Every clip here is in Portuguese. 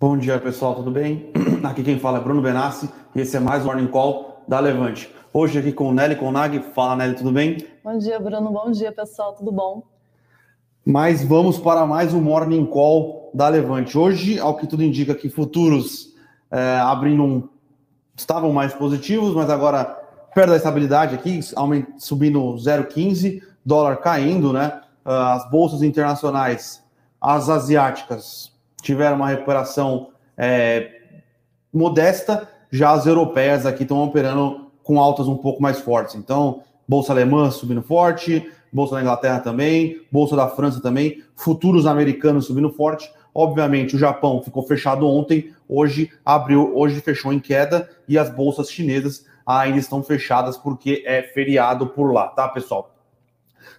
Bom dia, pessoal, tudo bem? Aqui quem fala é Bruno Benassi e esse é mais um Morning Call da Levante. Hoje aqui com o Nelly Conag. Fala, Nelly, tudo bem? Bom dia, Bruno. Bom dia, pessoal, tudo bom? Mas vamos para mais um Morning Call da Levante. Hoje, ao que tudo indica que futuros é, abrindo um, estavam mais positivos, mas agora perto da estabilidade aqui, subindo 0,15, dólar caindo, né? Ah, as bolsas internacionais, as asiáticas tiveram uma recuperação é, modesta, já as europeias aqui estão operando com altas um pouco mais fortes. Então, bolsa alemã subindo forte, bolsa da Inglaterra também, bolsa da França também, futuros americanos subindo forte. Obviamente, o Japão ficou fechado ontem, hoje abriu, hoje fechou em queda e as bolsas chinesas ainda estão fechadas porque é feriado por lá, tá, pessoal?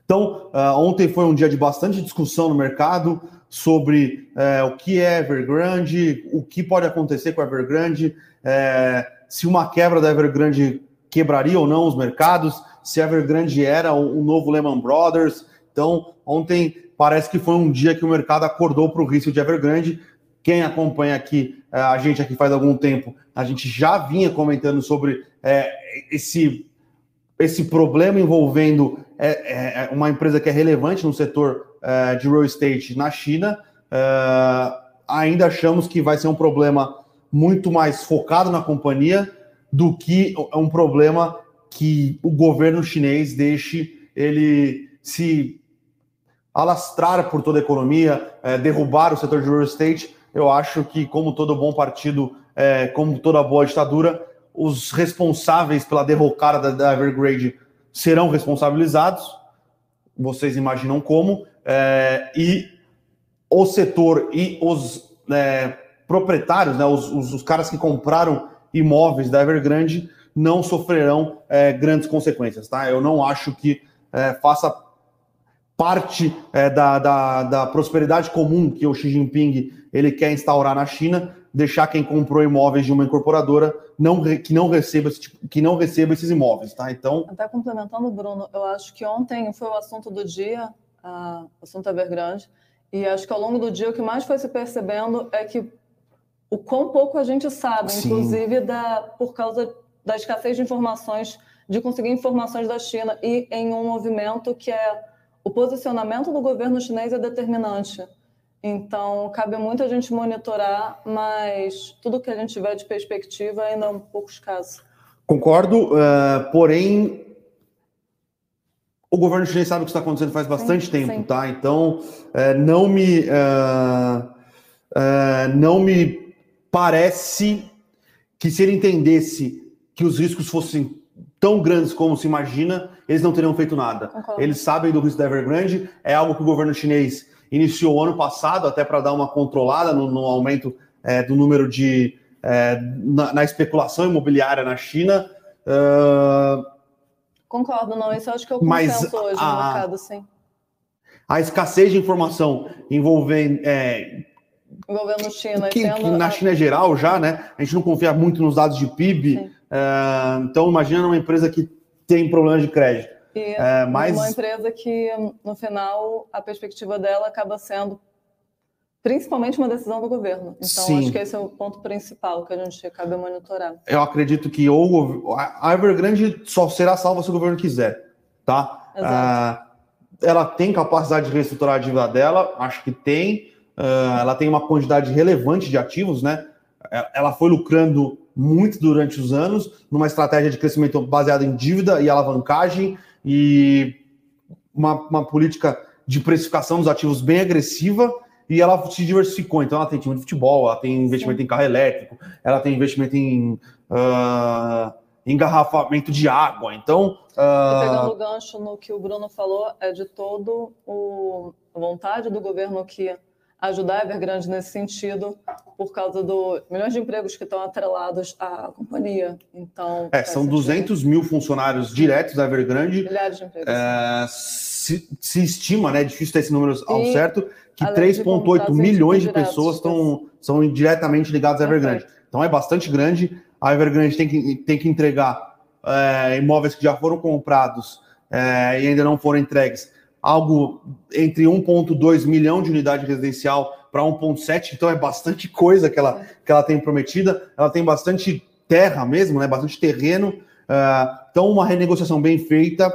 Então, uh, ontem foi um dia de bastante discussão no mercado sobre uh, o que é Evergrande, o que pode acontecer com a Evergrande, uh, se uma quebra da Evergrande quebraria ou não os mercados, se a Evergrande era o, novo Lehman Brothers. Então, ontem parece que foi um dia que o mercado acordou para o risco de Evergrande. Quem acompanha aqui, a gente aqui faz algum tempo, a gente já vinha comentando sobre esse esse problema envolvendo é, é, é, uma empresa que é relevante no setor é, de real estate na China, é, ainda achamos que vai ser um problema muito mais focado na companhia do que um problema que o governo chinês deixe ele se alastrar por toda a economia, é, derrubar o setor de real estate. Eu acho que, como todo bom partido, como toda boa ditadura, os responsáveis pela derrocada da, da Evergrande serão responsabilizados, vocês imaginam como, é, e o setor e os é, proprietários, né, os, os, os, caras que compraram imóveis da Evergrande não sofrerão é, grandes consequências, tá? Eu não acho que é, faça parte é, da, da, da prosperidade comum que o Xi Jinping ele quer instaurar na China, deixar quem comprou imóveis de uma incorporadora não, que não receba tipo, que não receba esses imóveis, tá? Então, até complementando, Bruno, eu acho que ontem foi o assunto do dia, o assunto Evergrande, e acho que ao longo do dia o que mais foi se percebendo é que o quão pouco a gente sabe, Sim. inclusive da por causa da escassez de informações, de conseguir informações da China e em um movimento que é o posicionamento do governo chinês é determinante. Então, cabe muito a gente monitorar, mas tudo que a gente tiver de perspectiva ainda é um pouco escasso. Concordo, uh, porém, o governo chinês sabe o que está acontecendo faz bastante sim, tempo, sim. tá? Então, uh, não me. Uh, não me parece que se ele entendesse que os riscos fossem tão grandes como se imagina, eles não teriam feito nada. Eles sabem do risco da Evergrande, é algo que o governo chinês iniciou ano passado, até para dar uma controlada no, no aumento é, do número de. É, na, na, especulação imobiliária na China. Uh... Concordo, não. Isso eu acho que é o consenso hoje a, no mercado, sim. A escassez de informação envolvendo. É, envolvendo China. Que, que na China é geral já, né? A gente não confia muito nos dados de PIB. É, então, imagina uma empresa que tem problemas de crédito. E é, mas... uma empresa que, no final, a perspectiva dela acaba sendo principalmente uma decisão do governo. Então, Sim. acho que esse é o ponto principal que a gente cabe monitorar. Eu acredito que ou a Evergrande só será salva se o governo quiser, tá? Ah, ela tem capacidade de reestruturar a dívida dela, acho que tem. Ah, ela tem uma quantidade relevante de ativos, né? É, ela foi lucrando muito durante os anos, numa estratégia de crescimento baseada em dívida e alavancagem e uma, uma política de precificação dos ativos bem agressiva e ela se diversificou. Então, ela tem time de futebol, ela tem investimento Sim. em carro elétrico, ela tem investimento em uh, engarrafamento de água. Então. Uh... pegando o gancho no que o Bruno falou, é de todo o, a vontade do governo que ajudar a Evergrande nesse sentido, por causa do milhões de empregos que estão atrelados à companhia. Então, é, são sentido. 200 mil funcionários diretos da Evergrande. Milhares de empregos. É, se, se, estima, né, é difícil ter esse número ao e, certo, que 3,8 milhões de pessoas estão, são diretamente ligadas à Evergrande. Então é bastante grande. A Evergrande tem que, tem que entregar é, imóveis que já foram comprados é, e ainda não foram entregues algo entre 1,2 milhão de unidade residencial para 1,7, então é bastante coisa que ela, que ela tem prometida. Ela tem bastante terra mesmo, né? Bastante terreno. Uh, então, uma renegociação bem feita.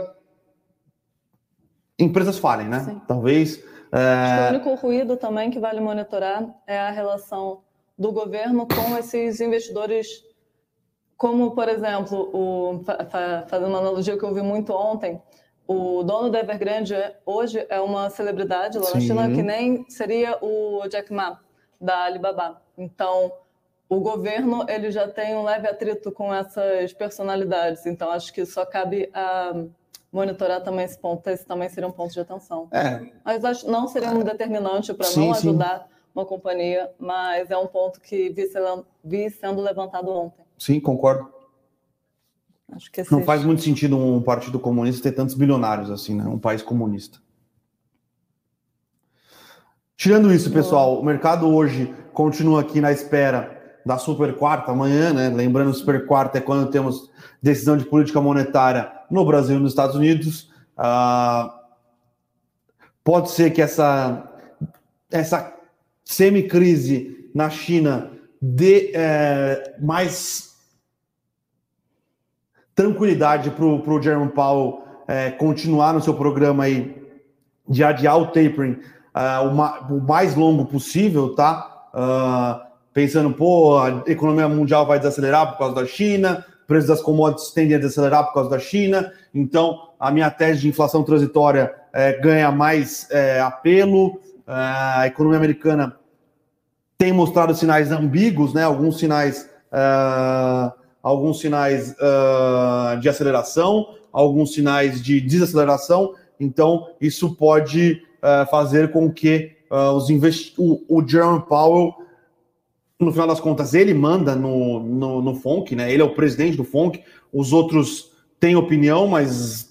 Empresas falem, né? Sim. Talvez. É... o único ruído também que vale monitorar é a relação do governo com esses investidores, como, por exemplo, o, fazendo uma analogia que eu vi muito ontem, o dono da Evergrande hoje é uma celebridade lá Sim. na China, que nem seria o Jack Ma, da Alibaba. Então, o governo ele já tem um leve atrito com essas personalidades. Então, acho que só cabe a monitorar também esse ponto. Esse também seria um ponto de atenção. É. Mas acho não seria um determinante para não ajudar sim. uma companhia, mas é um ponto que vi, vi sendo levantado ontem. Sim, concordo. Acho que Não faz muito sentido um partido comunista ter tantos bilionários assim, né? Um país comunista. Tirando isso, pessoal, o mercado hoje continua aqui na espera da super quarta amanhã, né? Lembrando, super quarta é quando temos decisão de política monetária no Brasil e nos Estados Unidos. Ah, pode ser que essa, essa semi-crise na China dê é, mais tranquilidade para o Jerome Powell é, continuar no seu programa aí de adiar o tapering uh, o, ma o, mais longo possível, tá? Uh, pensando, pô, a economia mundial vai desacelerar por causa da China, preços das commodities tendem a desacelerar por causa da China, então a minha tese de inflação transitória é, ganha mais é, apelo, é, a economia americana tem mostrado sinais ambíguos, né? Alguns sinais uh, alguns sinais uh, de aceleração, alguns sinais de desaceleração. Então, isso pode fazer com que os o, o Jerome Powell, no final das contas, ele manda no, no, no FONC, né? ele é o presidente do FONC, os outros têm opinião, mas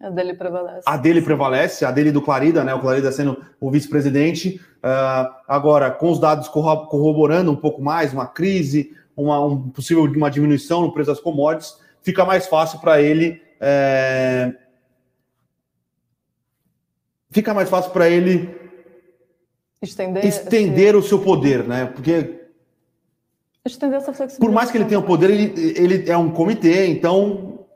a dele prevalece. A dele prevalece, a dele do Clarida, né? O Clarida sendo o vice-presidente. Uh, agora, com os dados corroborando um pouco mais, uma crise, uma um possível uma diminuição no preço das commodities, fica mais fácil para ele. É... Fica mais fácil para ele estender, estender esse... o seu poder, né? Porque estender essa flexibilidade. Por mais que ele tenha o poder, ele, ele é um comitê, então.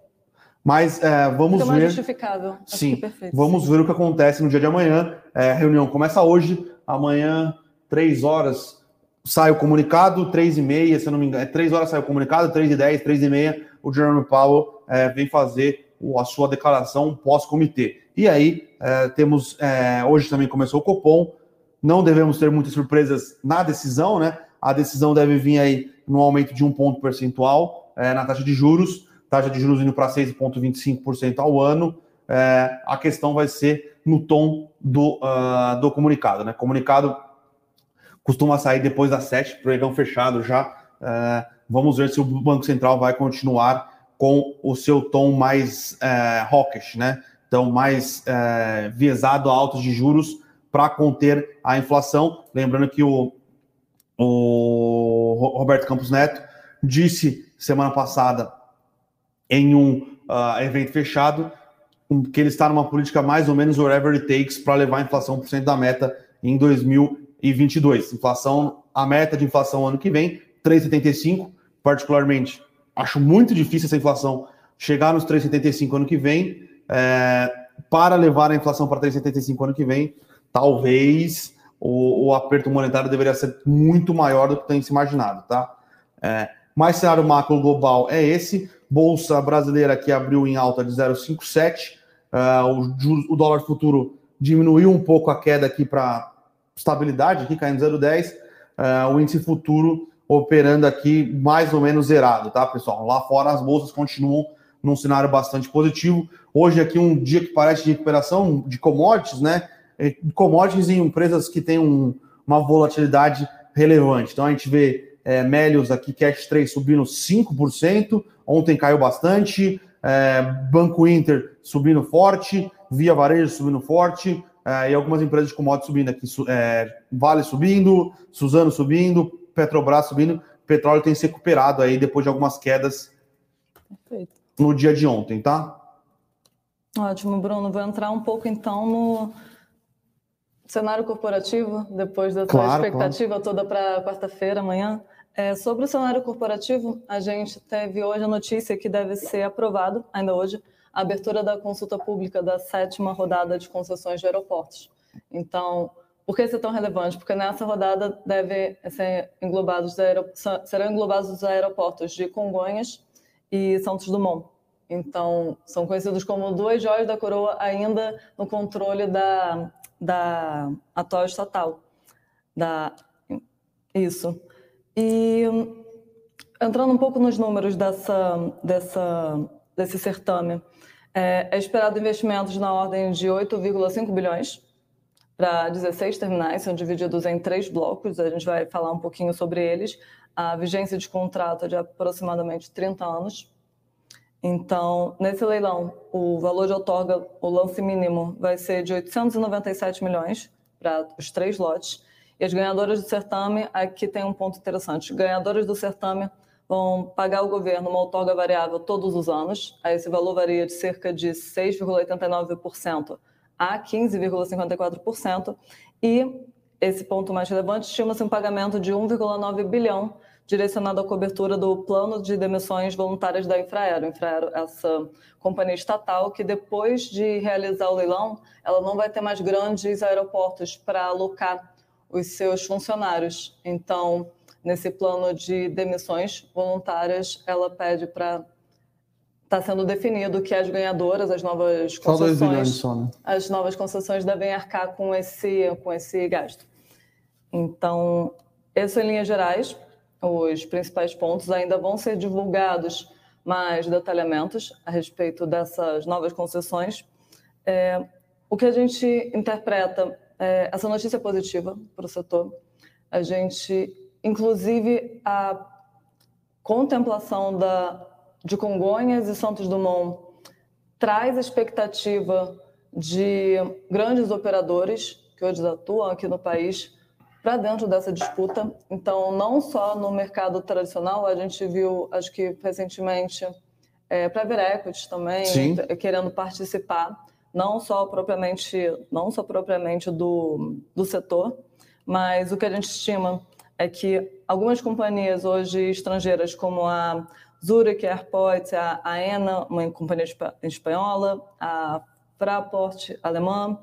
Mas é, vamos Fica ver. justificável. Sim. Vamos ver o que acontece no dia de amanhã. É, a reunião começa hoje, amanhã, três horas sai o comunicado, 3 e meia, se eu não me engano, é 3 horas sai o comunicado, 3 e 10, 3 e meia, o Jerome Powell é, vem fazer a sua declaração pós-comitê. E aí, é, temos, é, hoje também começou o Copom, não devemos ter muitas surpresas na decisão, né? A decisão deve vir aí no aumento de um ponto percentual é, na taxa de juros, taxa de juros indo para 6,25% ao ano. É, a questão vai ser no tom do, uh, do comunicado, né? Comunicado costuma sair depois das sete, pregão fechado já. É, vamos ver se o Banco Central vai continuar com o seu tom mais é, hawkish, né? Então, mais é, viesado a altos de juros para conter a inflação. Lembrando que o, o Roberto Campos Neto disse semana passada em um uh, evento fechado que ele está numa política mais ou menos whatever it takes para levar a inflação por cento da meta em 2000 e 22. Inflação, a meta de inflação ano que vem, 3,75. Particularmente, acho muito difícil essa inflação chegar nos 3,75 ano que vem. É, para levar a inflação para 3,75 ano que vem, talvez o, o, aperto monetário deveria ser muito maior do que tem se imaginado, tá? É, mais cenário macro global é esse. Bolsa brasileira que abriu em alta de 0,57. Uh, o, o dólar futuro diminuiu um pouco a queda aqui para estabilidade aqui, caindo 0,10, uh, é, o índice futuro operando aqui mais ou menos zerado, tá, pessoal? Lá fora as bolsas continuam num cenário bastante positivo. Hoje aqui um dia que parece de recuperação de commodities, né? Commodities em empresas que têm um, uma volatilidade relevante. Então a gente vê é, Melios aqui, Cash 3 subindo 5%, ontem caiu bastante, é, Banco Inter subindo forte, Via Varejo subindo forte, é, e algumas empresas de commodities subindo aqui, é, Vale subindo, Suzano subindo, Petrobras subindo, petróleo tem se recuperado aí depois de algumas quedas Perfeito. no dia de ontem, tá? Ótimo, Bruno. Vou entrar um pouco então no cenário corporativo, depois dessa claro, expectativa claro. toda para quarta-feira, amanhã. É, sobre o cenário corporativo, a gente teve hoje a notícia que deve ser aprovado, ainda hoje, a abertura da consulta pública da sétima rodada de concessões de aeroportos. Então, por que isso é tão relevante? Porque nessa rodada deve ser englobados serão englobados os aeroportos de Congonhas e Santos Dumont. Então, são conhecidos como duas joias da coroa ainda no controle da, da atual estatal. Da, isso. E entrando um pouco nos números dessa, dessa, desse certame, é, é esperado investimentos na ordem de 8,5 bilhões para 16 terminais, são divididos em três blocos, a gente vai falar um pouquinho sobre eles. A vigência de contrato é de aproximadamente 30 anos. Então, nesse leilão, o valor de outorga, o lance mínimo, vai ser de 897 milhões para os três lotes. E as ganhadoras do certame, aqui tem um ponto interessante. Ganhadoras do certame vão pagar ao governo uma outorga variável todos os anos. Esse valor varia de cerca de 6,89% a 15,54%. E esse ponto mais relevante, estima-se um pagamento de 1,9 bilhão direcionado à cobertura do plano de demissões voluntárias da Infraero. Infraero, essa companhia estatal que depois de realizar o leilão, ela não vai ter mais grandes aeroportos para alocar os seus funcionários. Então, nesse plano de demissões voluntárias, ela pede para está sendo definido que as ganhadoras, as novas concessões, só né? as novas concessões devem arcar com esse com esse gasto. Então, esses em linhas gerais, os principais pontos ainda vão ser divulgados mais detalhamentos a respeito dessas novas concessões. É, o que a gente interpreta é, essa notícia é positiva para o setor. A gente, inclusive, a contemplação da, de Congonhas e Santos Dumont traz expectativa de grandes operadores que hoje atuam aqui no país para dentro dessa disputa. Então, não só no mercado tradicional, a gente viu, acho que recentemente, é, para Equities também, Sim. querendo participar não só propriamente, não só propriamente do, do setor, mas o que a gente estima é que algumas companhias hoje estrangeiras, como a Zurich Airport, a AENA, uma companhia espanhola, a Fraport alemã,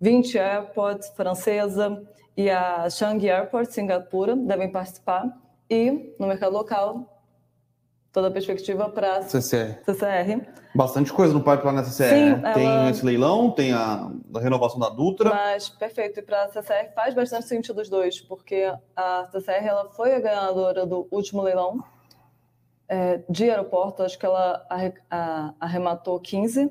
20 Airports francesa e a Changi Airport Singapura devem participar e no mercado local toda a perspectiva para CCR. CCR. Bastante coisa no pipeline da CCR. Sim, né? Tem ela... esse leilão, tem a, a, renovação da Dutra. Mas, perfeito. E para a CCR faz bastante sentido os dois, porque a CCR ela foi a ganhadora do último leilão é, de aeroporto. Acho que ela arrematou 15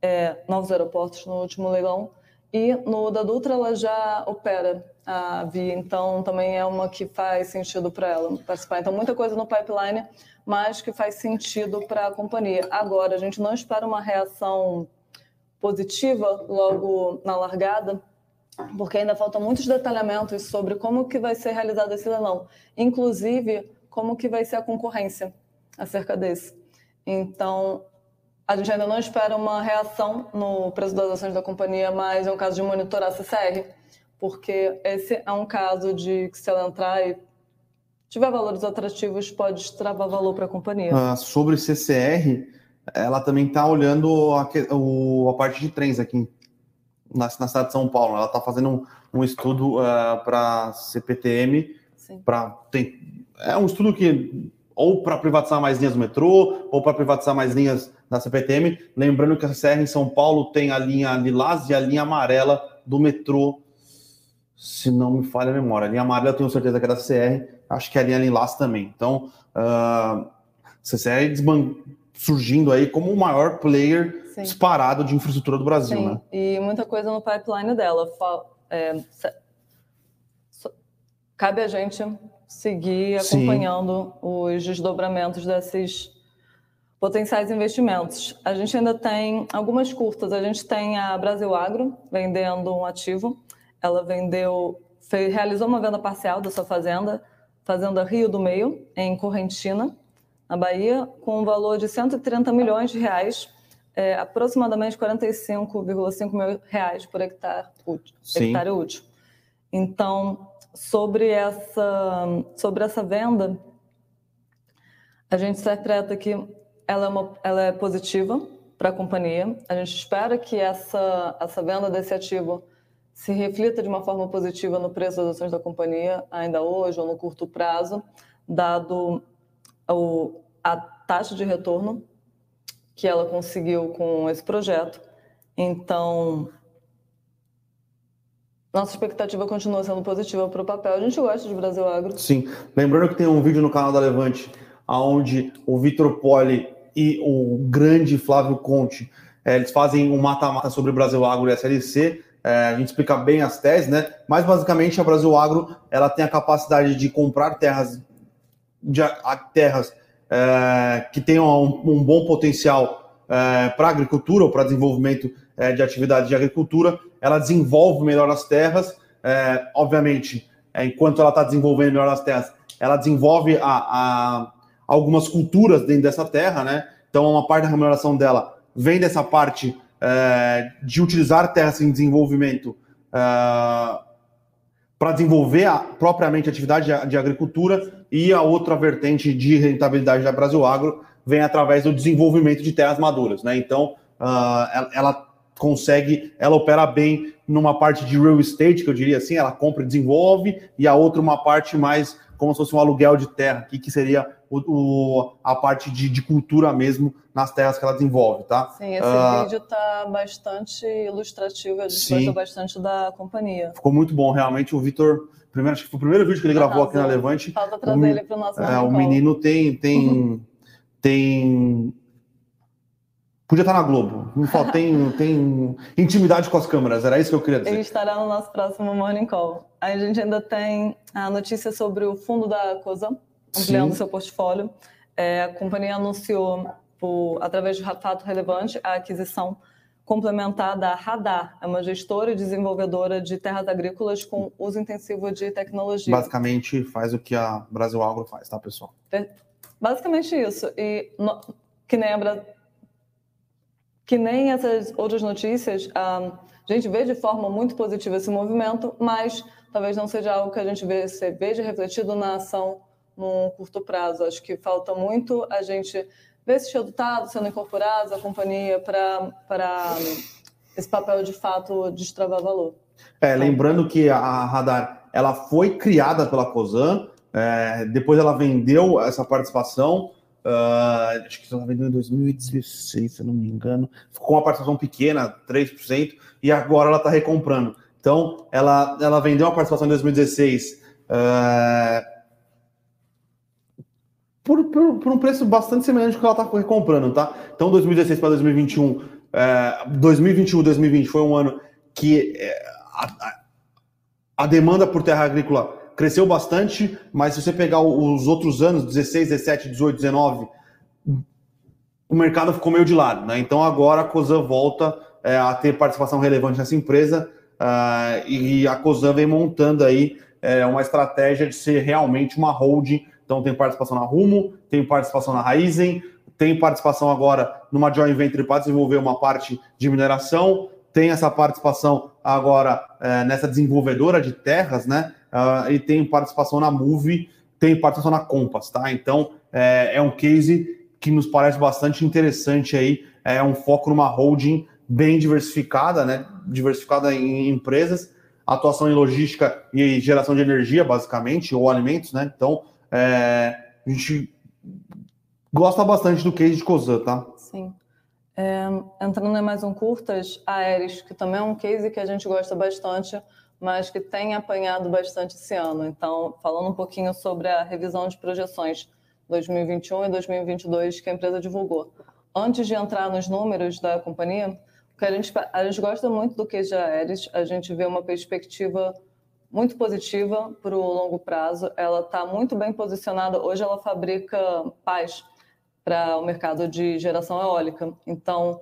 é, novos aeroportos no último leilão. E no da Dutra ela já opera a Via, então também é uma que faz sentido para ela participar. Então, muita coisa no pipeline mas que faz sentido para a companhia. Agora, a gente não espera uma reação positiva logo na largada, porque ainda faltam muitos detalhamentos sobre como que vai ser realizado esse leilão, inclusive como que vai ser a concorrência acerca desse. Então, a gente ainda não espera uma reação no preço das ações da companhia, mas é um caso de monitorar a CCR, porque esse é um caso de que se ela entrar e tiver valores atrativos, pode destravar valor para a companhia. Ah, sobre CCR, ela também está olhando a, o, a, parte de trens aqui na, na cidade de São Paulo. Ela está fazendo um, um estudo uh, ah, para CPTM. Pra, tem, é um estudo que ou para privatizar mais linhas do metrô, ou para privatizar mais linhas da CPTM. Lembrando que a CCR em São Paulo tem a linha lilás e a linha amarela do metrô se não me falha a memória. A linha amarela eu tenho certeza que é da CCR, acho que é a linha Lilás também. Então, uh, CCR surgindo aí como o maior player Sim. disparado de infraestrutura do Brasil, Sim. né? E muita coisa no pipeline dela. É, cabe a gente seguir acompanhando Sim. os desdobramentos desses potenciais investimentos. A gente ainda tem algumas curtas. A gente tem a Brasil Agro vendendo um ativo ela vendeu, fez, realizou uma venda parcial da sua fazenda, Fazenda Rio do Meio, em Correntina, na Bahia, com um valor de 130 milhões de reais. é aproximadamente 45,5 mil reais por hectare útil, hectare útil. Então, sobre essa, sobre essa venda, a gente interpreta que ela é, uma, ela é positiva para a companhia. A gente espera que essa, essa venda desse ativo se reflita de uma forma positiva no preço das ações da companhia, ainda hoje ou no curto prazo, dado o, a taxa de retorno que ela conseguiu com esse projeto. Então, nossa expectativa continua sendo positiva para o papel. A gente gosta de Brasil Agro. Sim. Lembrando que tem um vídeo no canal da Levante, onde o Vitor Poli e o grande Flávio Conte é, eles fazem um mata-mata sobre o Brasil Agro e a SLC. É, a gente explica bem as teses, né? Mas basicamente a Brasil Agro ela tem a capacidade de comprar terras, de, a, terras é, que tenham um, um bom potencial é, para agricultura ou para desenvolvimento é, de atividade de agricultura. Ela desenvolve melhor as terras, é, obviamente, enquanto ela está desenvolvendo melhor as terras, ela desenvolve a, a, algumas culturas dentro dessa terra, né? Então, uma parte da remuneração dela vem dessa parte é, de utilizar terras em desenvolvimento é, para desenvolver a, propriamente a atividade de, de, agricultura e a outra vertente de rentabilidade da Brasil Agro vem através do desenvolvimento de terras maduras, né? Então, uh, ela, ela, consegue, ela opera bem numa parte de real estate, que eu diria assim, ela compra e desenvolve, e a outra uma parte mais como se fosse um aluguel de terra, que, que seria o, o, a parte de, de, cultura mesmo nas terras que ela desenvolve, tá? Sim, esse uh, vídeo está bastante ilustrativo, a gente sim. bastante da companhia. Ficou muito bom, realmente, o Vitor, primeiro, acho que foi o primeiro vídeo que ele gravou aqui na Levante. Falta trazer o, ele para o nosso é, O menino tem, tem, uhum. tem Podia estar na Globo. Não tem, tem intimidade com as câmeras, era isso que eu queria dizer. Ele estará no nosso próximo Morning Call. Aí a gente ainda tem a notícia sobre o fundo da COSA, ampliando Sim. seu portfólio. É, a companhia anunciou, por, através de fato relevante, a aquisição complementar da Radar, é uma gestora e desenvolvedora de terras agrícolas com uso intensivo de tecnologia. Basicamente faz o que a Brasil Agro faz, tá, pessoal? É, basicamente isso. E no, que nem a que nem essas outras notícias, a gente vê de forma muito positiva esse movimento, mas talvez não seja algo que a gente veja refletido na ação num curto prazo. Acho que falta muito a gente ver esses resultados sendo incorporados à companhia para esse papel de fato destravar valor. É, lembrando que a Radar ela foi criada pela Cosan, é, depois ela vendeu essa participação Uh, acho que estava vendendo em 2016, se eu não me engano. Ficou com uma participação pequena, 3%, e agora ela está recomprando. Então, ela, ela vendeu uma participação em 2016 uh, por, por, por, um preço bastante semelhante ao que ela está recomprando, tá? Então, 2016 para 2021, uh, 2021 2020 foi um ano que a, a, a demanda por terra agrícola cresceu bastante, mas se você pegar os outros anos, 16, 17, 18, 19, o mercado ficou meio de lado, né? Então agora a Cosan volta é, a ter participação relevante nessa empresa uh, e a Cosan vem montando aí é, uma estratégia de ser realmente uma holding. Então tem participação na Rumo, tem participação na Raizen, tem participação agora numa joint venture para desenvolver uma parte de mineração, tem essa participação agora é, nessa desenvolvedora de terras, né? uh, e tem participação na Move, tem participação na Compass, tá? Então é, é, um case que nos parece bastante interessante aí, é um foco numa holding bem diversificada, né? Diversificada em empresas, atuação em logística e geração de energia, basicamente, ou alimentos, né? Então é, a gente gosta bastante do case de Cosan, tá? Sim. É, entrando em mais um curtas, Aeres, que também é um case que a gente gosta bastante, mas que tem apanhado bastante esse ano. Então, falando um pouquinho sobre a revisão de projeções 2021 e 2022 que a empresa divulgou. Antes de entrar nos números da companhia, a gente, a gente gosta muito do QG Aeres, a gente vê uma perspectiva muito positiva para o longo prazo. Ela está muito bem posicionada. Hoje ela fabrica pás para o mercado de geração eólica. Então,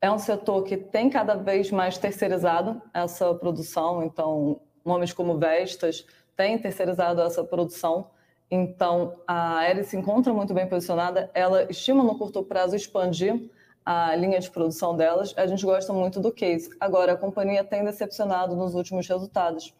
é um setor que tem cada vez mais terceirizado essa produção, então nomes como Vestas têm terceirizado essa produção. Então, a Aeres se encontra muito bem posicionada. Ela estima no curto prazo expandir a linha de produção delas, a gente gosta muito do case. Agora, a companhia tem decepcionado nos últimos resultados.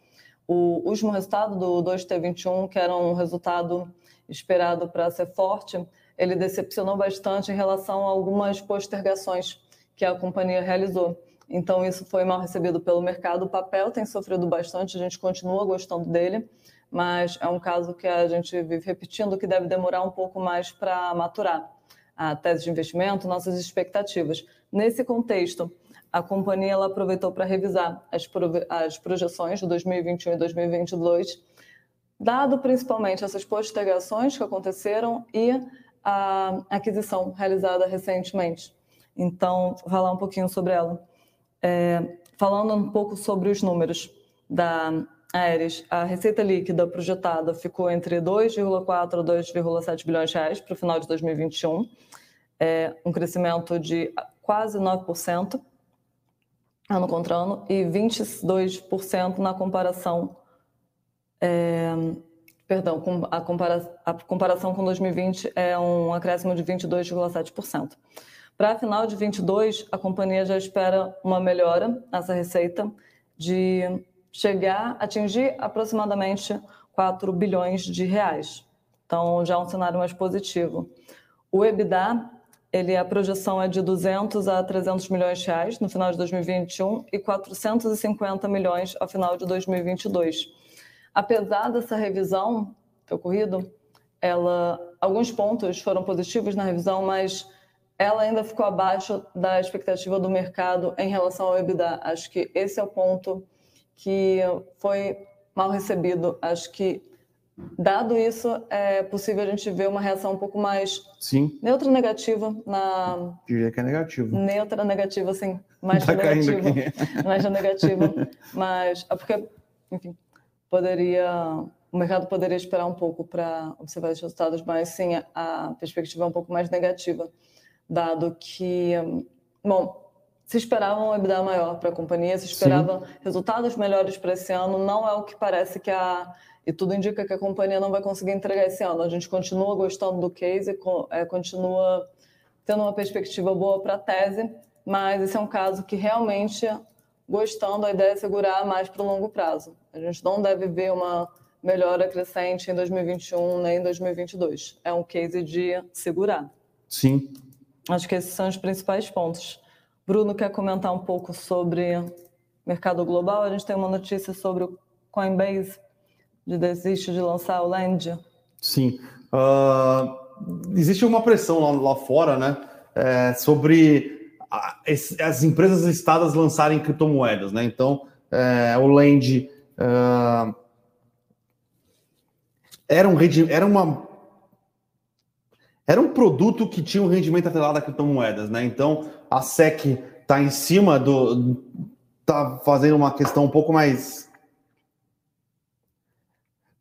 O último resultado do 2T21, que era um resultado esperado para ser forte, ele decepcionou bastante em relação a algumas postergações que a companhia realizou. Então, isso foi mal recebido pelo mercado. O papel tem sofrido bastante, a gente continua gostando dele, mas é um caso que a gente vive repetindo que deve demorar um pouco mais para maturar a tese de investimento, nossas expectativas. Nesse contexto, a companhia ela aproveitou para revisar as, as projeções de 2021 e 2022, dado principalmente essas postergações que aconteceram e a aquisição realizada recentemente. Então, vou falar um pouquinho sobre ela. É, falando um pouco sobre os números da Aeres, a receita líquida projetada ficou entre 2,4 e 2,7 bilhões de reais para o final de 2021, é, um crescimento de quase 9% ano contra ano e 22% na comparação é, perdão, a, compara a comparação com 2020 é um acréscimo de 22,7%. Para final de 22, a companhia já espera uma melhora nessa receita de chegar a atingir aproximadamente 4 bilhões de reais. Então, já é um cenário mais positivo. O EBITDA, ele, a projeção é de 200 a 300 milhões de reais no final de 2021 e 450 milhões ao final de 2022 apesar dessa revisão ter ocorrido, ela, alguns pontos foram positivos na revisão, mas ela ainda ficou abaixo da expectativa do mercado em relação ao EBITDA. Acho que esse é o ponto que foi mal recebido. Acho que, dado isso, é possível a gente ver uma reação um pouco mais Sim. neutra negativa na. Diria que é negativo. Neutra negativa, sim. Mais tá negativa. Mais negativa. Mas é porque, enfim, poderia o mercado poderia esperar um pouco para observar os resultados, mas sim, a, perspectiva é um pouco mais negativa, dado que, bom, se esperava um EBITDA maior para a companhia, se esperava sim. resultados melhores para esse ano, não é o que parece que a e tudo indica que a companhia não vai conseguir entregar esse ano. A gente continua gostando do case, é, continua tendo uma perspectiva boa para a tese, mas esse é um caso que realmente gostando, a ideia é segurar mais para o longo prazo. A gente não deve ver uma melhora crescente em 2021 nem em 2022. É um case de segurar. Sim. Acho que esses são os principais pontos. Bruno quer comentar um pouco sobre mercado global? A gente tem uma notícia sobre o Coinbase de desiste de lançar o Land. Sim. Uh, existe uma pressão lá, lá fora, né? É, sobre as empresas listadas lançarem criptomoedas, né? Então, é, o Land uh, era um era uma era um produto que tinha um rendimento atrelado a criptomoedas, né? Então, a SEC está em cima do tá fazendo uma questão um pouco mais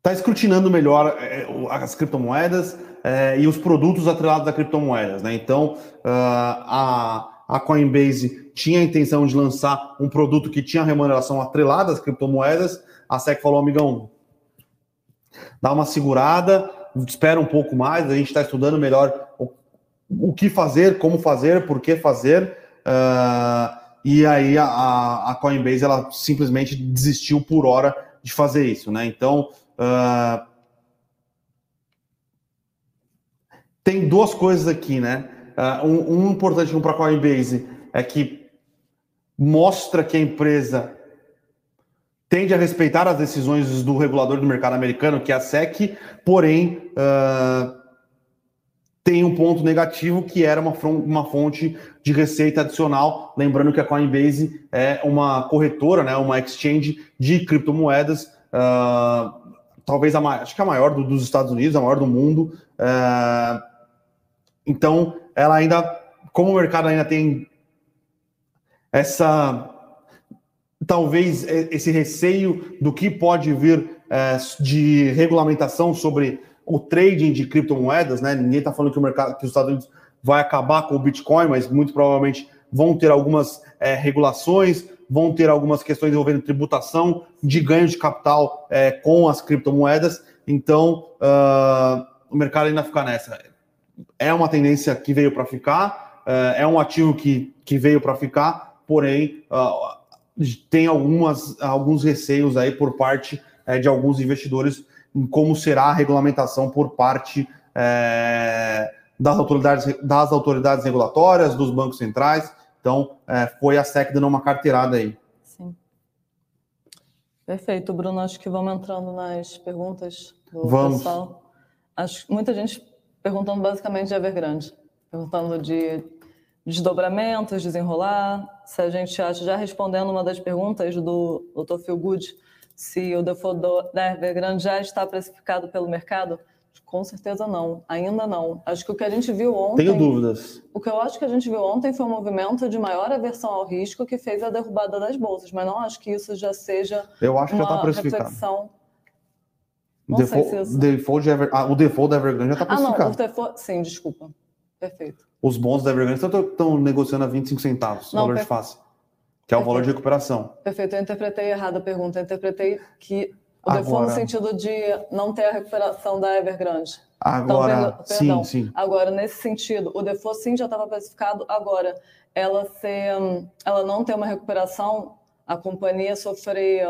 está escrutinando melhor é, as criptomoedas é, e os produtos atrelados a criptomoedas, né? Então, uh, a a Coinbase tinha a intenção de lançar um produto que tinha remuneração atrelada às criptomoedas. A SEC falou, amigão, dá uma segurada, espera um pouco mais, a gente está estudando melhor o, o, que fazer, como fazer, por que fazer. Uh, e aí a, a, Coinbase ela simplesmente desistiu por hora de fazer isso, né? Então uh, tem duas coisas aqui, né? Uh, um, um, importante para a Coinbase é que mostra que a empresa tende a respeitar as decisões do regulador do mercado americano, que é a SEC, porém uh, tem um ponto negativo que era uma, uma fonte de receita adicional. Lembrando que a Coinbase é uma corretora, né, uma exchange de criptomoedas, uh, talvez a acho que a maior do, dos Estados Unidos, a maior do mundo. Uh, então, ela ainda, como o mercado ainda tem essa talvez esse receio do que pode vir é, de regulamentação sobre o trading de criptomoedas, né? Ninguém está falando que o mercado, que os Estados Unidos vai acabar com o Bitcoin, mas muito provavelmente vão ter algumas é, regulações, vão ter algumas questões envolvendo tributação de ganho de capital é, com as criptomoedas. Então, uh, o mercado ainda fica nessa é uma tendência que veio para ficar. é, é um ativo que, que veio para ficar, porém uh, tem algumas, alguns receios aí por parte é, de alguns investidores em como será a regulamentação por parte é, das, autoridades, das autoridades regulatórias, dos bancos centrais. Então, é, foi a SEC dando uma carteirada aí. Sim. Perfeito, Bruno. Acho que vamos entrando nas perguntas do vamos. pessoal. Acho muita gente perguntando basicamente de Evergrande, perguntando de desdobramentos, desenrolar. Se a gente acha, já respondendo uma das perguntas do Dr. Phil Good, se o default da Evergrande já está precificado pelo mercado, com certeza não, ainda não. Acho que o que a gente viu ontem. Tenho dúvidas. O que eu acho que a gente viu ontem foi um movimento de maior aversão ao risco que fez a derrubada das bolsas, mas não acho que isso já seja. Eu acho que já está precificado. Reflexão. Não default, sei se isso... default de Ever... ah, o default da Evergrande já está precificado. Ah, não, o default... sim, desculpa. Perfeito. Os bons da Evergrande estão negociando a 25 centavos, não, valor per... de face, que é o valor de recuperação. Perfeito, eu interpretei errado a pergunta. Eu interpretei que o Agora... default no sentido de não ter a recuperação da Evergrande. Agora, então, perdão, sim, sim. Agora, nesse sentido, o default sim já estava especificado. Agora, ela, ser, ela não ter uma recuperação, a companhia sofrer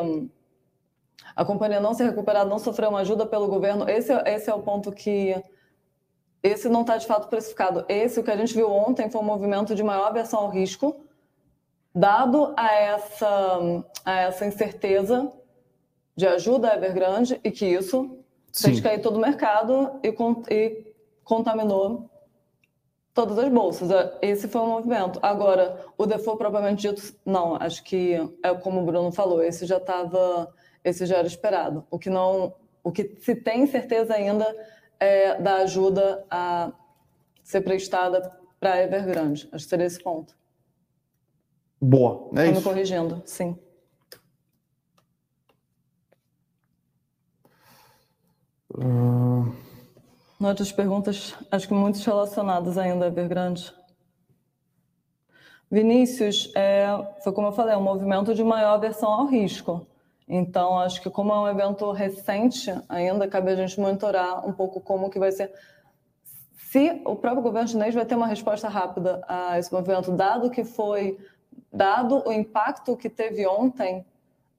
a companhia não ser recuperada, não sofrer uma ajuda pelo governo, esse, esse é o ponto que esse não está de fato precificado. Esse, o que a gente viu ontem, foi um movimento de maior aversão ao risco, dado a essa, a essa incerteza de ajuda à Evergrande e que isso Sim. fez cair todo o mercado e, e contaminou todas as bolsas. Esse foi o movimento. Agora, o default propriamente dito, não. Acho que é como o Bruno falou. Esse já estava, esse já era esperado. O que não, o que se tem certeza ainda é da ajuda a ser prestada para a Evergrande. Acho que seria esse ponto. Boa, é Estou isso. corrigindo, sim. Uh... Outras perguntas, acho que muitas relacionadas ainda Evergrande. Vinícius, é, foi como eu falei, é um movimento de maior aversão ao risco. Então, acho que como é um evento recente, ainda cabe a gente monitorar um pouco como que vai ser. Se o próprio governo chinês vai ter uma resposta rápida a esse movimento, dado que foi, dado o impacto que teve ontem,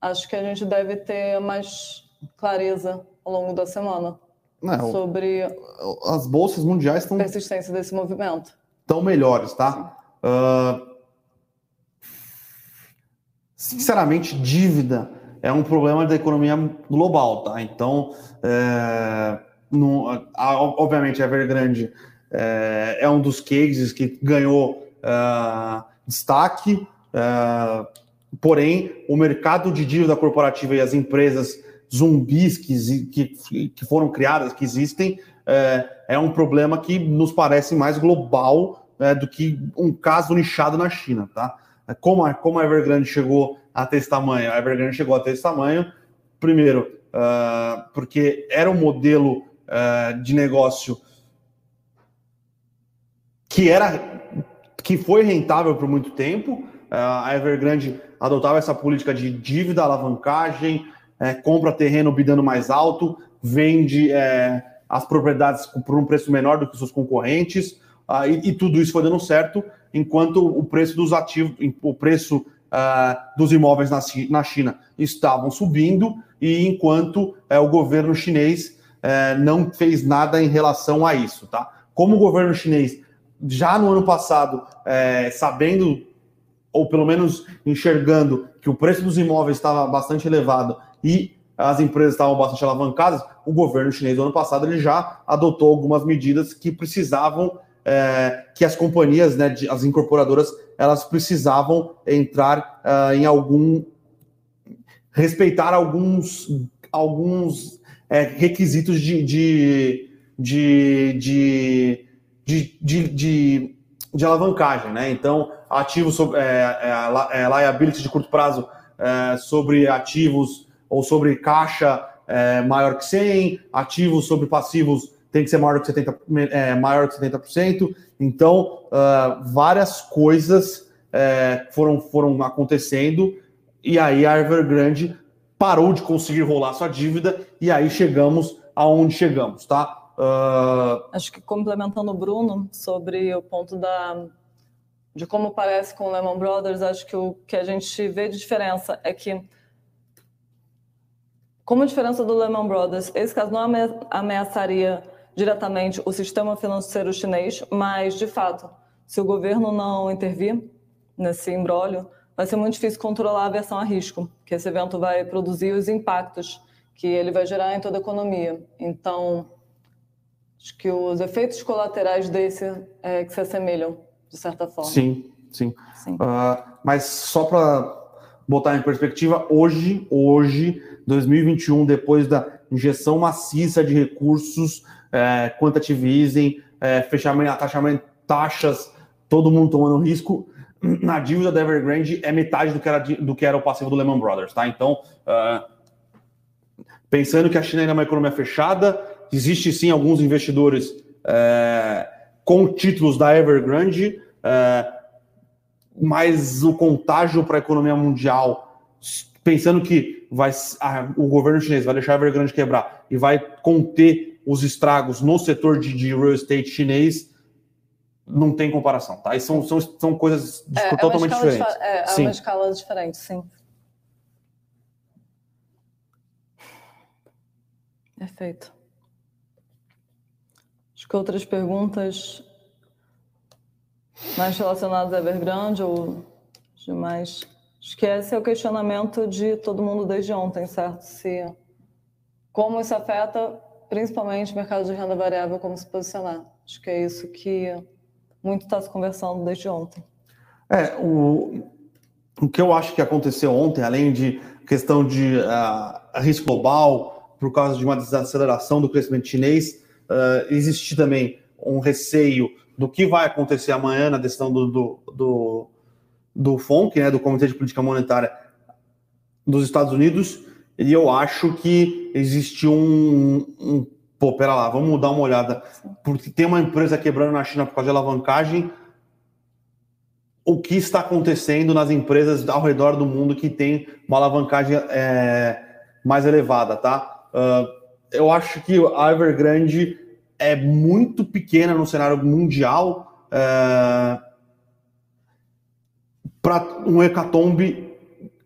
acho que a gente deve ter mais clareza ao longo da semana Não, sobre as bolsas mundiais estão persistência desse movimento. Estão melhores, tá? Uh, sinceramente, dívida é um problema da economia global, tá? Então, é, no, a, obviamente, a Evergrande é, é, um dos cases que ganhou é, destaque, é, porém, o mercado de dívida corporativa e as empresas zumbis que, que, que foram criadas, que existem, é, é, um problema que nos parece mais global é, do que um caso nichado na China, tá? Como a, como a Evergrande chegou até esse tamanho? A Evergrande chegou até esse tamanho, primeiro, uh, porque era um modelo uh, de negócio que era que foi rentável por muito tempo. Uh, a Evergrande adotava essa política de dívida, alavancagem, é, compra terreno bidando mais alto, vende é, as propriedades por um preço menor do que seus concorrentes, uh, e, e, tudo isso foi dando certo, enquanto o preço dos ativos, o preço uh, dos imóveis na, na, China estavam subindo, e enquanto uh, o governo chinês uh, não fez nada em relação a isso. Tá? Como o governo chinês, já no ano passado, sabendo, ou pelo menos enxergando, que o preço dos imóveis estava bastante elevado e as empresas estavam bastante alavancadas, o governo chinês no ano passado ele já adotou algumas medidas que precisavam é, que as companhias, né, de, as incorporadoras, elas precisavam entrar uh, em algum respeitar alguns alguns é, requisitos de de, de, de, de, de, alavancagem, né? Então, ativos sobre é, é, é, liability de curto prazo sobre ativos ou sobre caixa é, maior que 100, ativos sobre passivos tem que ser maior que 70%. É, maior que 70%. Então, uh, várias coisas é, foram, foram acontecendo, e aí a Evergrande parou de conseguir rolar sua dívida, e aí chegamos aonde chegamos, tá? Uh... Acho que complementando o Bruno sobre o ponto da, de como parece com o Lehman Brothers, acho que o que a gente vê de diferença é que, como diferença do Lehman Brothers, esse caso não ameaçaria diretamente o sistema financeiro chinês, mas, de fato, se o governo não intervir nesse embrólio, vai ser muito difícil controlar a versão a risco, que esse evento vai produzir os impactos que ele vai gerar em toda a economia. Então, acho que os efeitos colaterais desse é que se assemelham de certa forma. Sim, sim. sim. Uh, mas só para botar em perspectiva, hoje, hoje, 2021, depois da injeção maciça de recursos, é, easing, é, fechamento, taxas, todo mundo tomando risco, na dívida da Evergrande é metade do que era, do que era o passivo do Lehman Brothers, tá? Então, uh, pensando que a China ainda é uma economia fechada, existe sim alguns investidores uh, com títulos da Evergrande, é, mas o contágio para a economia mundial, pensando que vai, o governo chinês vai deixar a Evergrande quebrar e vai conter os estragos no setor de, de real estate chinês, não tem comparação, tá? E são, são, são coisas é, totalmente é diferentes. De, é, é uma escala diferente, sim. Perfeito. Acho que outras perguntas mais relacionadas a Evergrande ou demais. Acho que esse é o questionamento de todo mundo desde ontem, certo? Se como isso afeta principalmente o mercado de renda variável, como se posicionar. Acho que é isso que muito está se conversando desde ontem. É, o, o que eu acho que aconteceu ontem, além de questão de uh, risco global, por causa de uma desaceleração do crescimento chinês, uh, existe também um receio do que vai acontecer amanhã na decisão do, do, do, do FONC, né, do Comitê de Política Monetária dos Estados Unidos, e eu acho que existe um, um pô, pera lá, vamos dar uma olhada, porque tem uma empresa quebrando na China por causa de alavancagem, o que está acontecendo nas empresas ao redor do mundo que tem uma alavancagem é, mais elevada, tá? Uh, eu acho que a Evergrande é muito pequena no cenário mundial é, para um hecatombe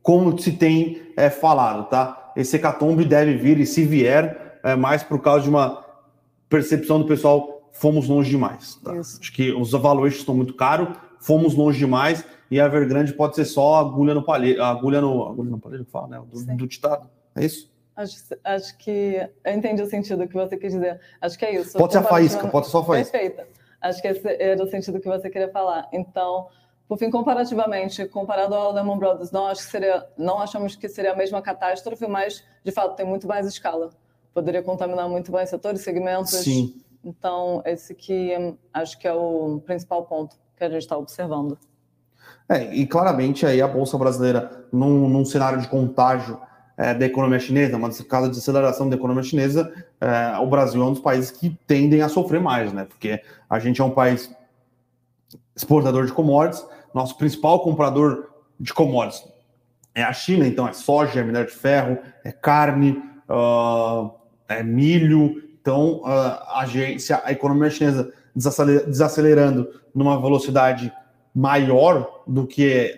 como se tem é, falado, tá? Esse hecatombe deve vir e se vier é mais por causa de uma percepção do pessoal fomos longe demais. Tá? Acho que os valuations estão muito caros, fomos longe demais e a Evergrande pode ser só agulha no palheiro, agulha no agulha no palheiro que fala, né? Do, do ditado. É isso? Acho, acho que eu entendi o sentido que você quis dizer. Acho que é isso. Pode ser a faísca, pode ser só a faísca. Perfeita. Acho que esse era o sentido que você queria falar. Então, por fim, comparativamente, comparado ao Lehman Brothers, não acho que seria, não achamos que seria a mesma catástrofe, mas de fato tem muito mais escala. Poderia contaminar muito mais setores, segmentos. Sim. Então, esse que acho que é o principal ponto que a gente está observando. É, e claramente aí a Bolsa Brasileira, num, num cenário de contágio é, da economia chinesa, uma casa de aceleração da economia chinesa, é, o Brasil é um dos países que tendem a sofrer mais, né? Porque a gente é um país exportador de commodities, nosso principal comprador de commodities é a China, então é soja, é minério de ferro, é carne, uh, é milho. Então, uh, a, gente, a economia chinesa desacelerando numa velocidade maior do que.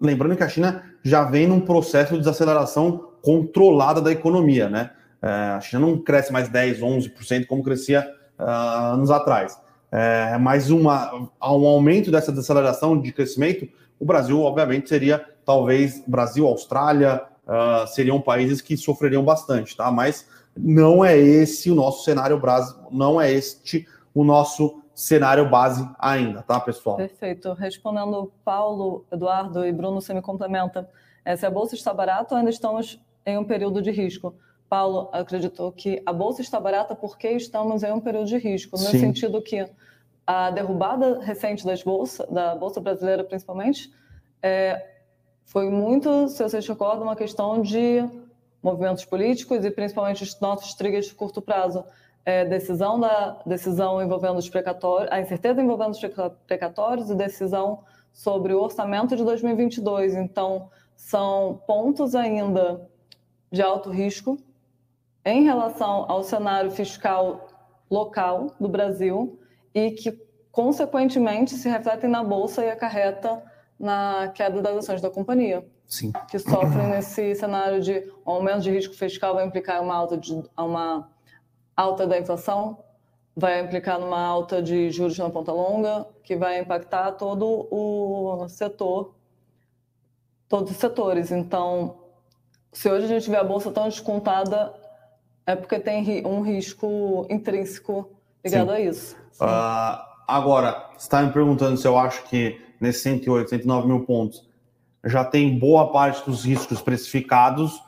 Lembrando que a China já vem num processo de desaceleração controlada da economia, né? É, a China não cresce mais 10, 11% como crescia uh, anos atrás. É, mais uma, um aumento dessa desaceleração de crescimento, o Brasil, obviamente, seria talvez Brasil, Austrália, uh, seriam países que sofreriam bastante, tá? Mas não é esse o nosso cenário Brasil, não é este o nosso cenário base ainda, tá, pessoal? Perfeito. Respondendo Paulo, Eduardo e Bruno, você me complementa. É, se a bolsa está barata, ainda estamos em um período de risco. Paulo acreditou que a bolsa está barata porque estamos em um período de risco, no Sim. sentido que a derrubada recente das bolsas, da bolsa brasileira principalmente, é, foi muito, se vocês recordam, uma questão de movimentos políticos e principalmente os nossos triggers de curto prazo é, decisão da decisão envolvendo os precatórios, a incerteza envolvendo os precatórios e decisão sobre o orçamento de 2022. Então, são pontos ainda de alto risco em relação ao cenário fiscal local do Brasil e que consequentemente, se refletem na bolsa e acarreta na queda das ações da companhia. Sim. Que sofrem nesse cenário de um aumento de risco fiscal vai implicar uma alta, de, uma alta da inflação, vai implicar numa alta de juros na ponta longa, que vai impactar todo o setor, todos os setores. Então, se hoje a gente vê a bolsa tão descontada, é porque tem um risco intrínseco ligado Sim. a isso. Uh, agora, você está me perguntando se eu acho que nesses 108, 109 mil pontos já tem boa parte dos riscos precificados.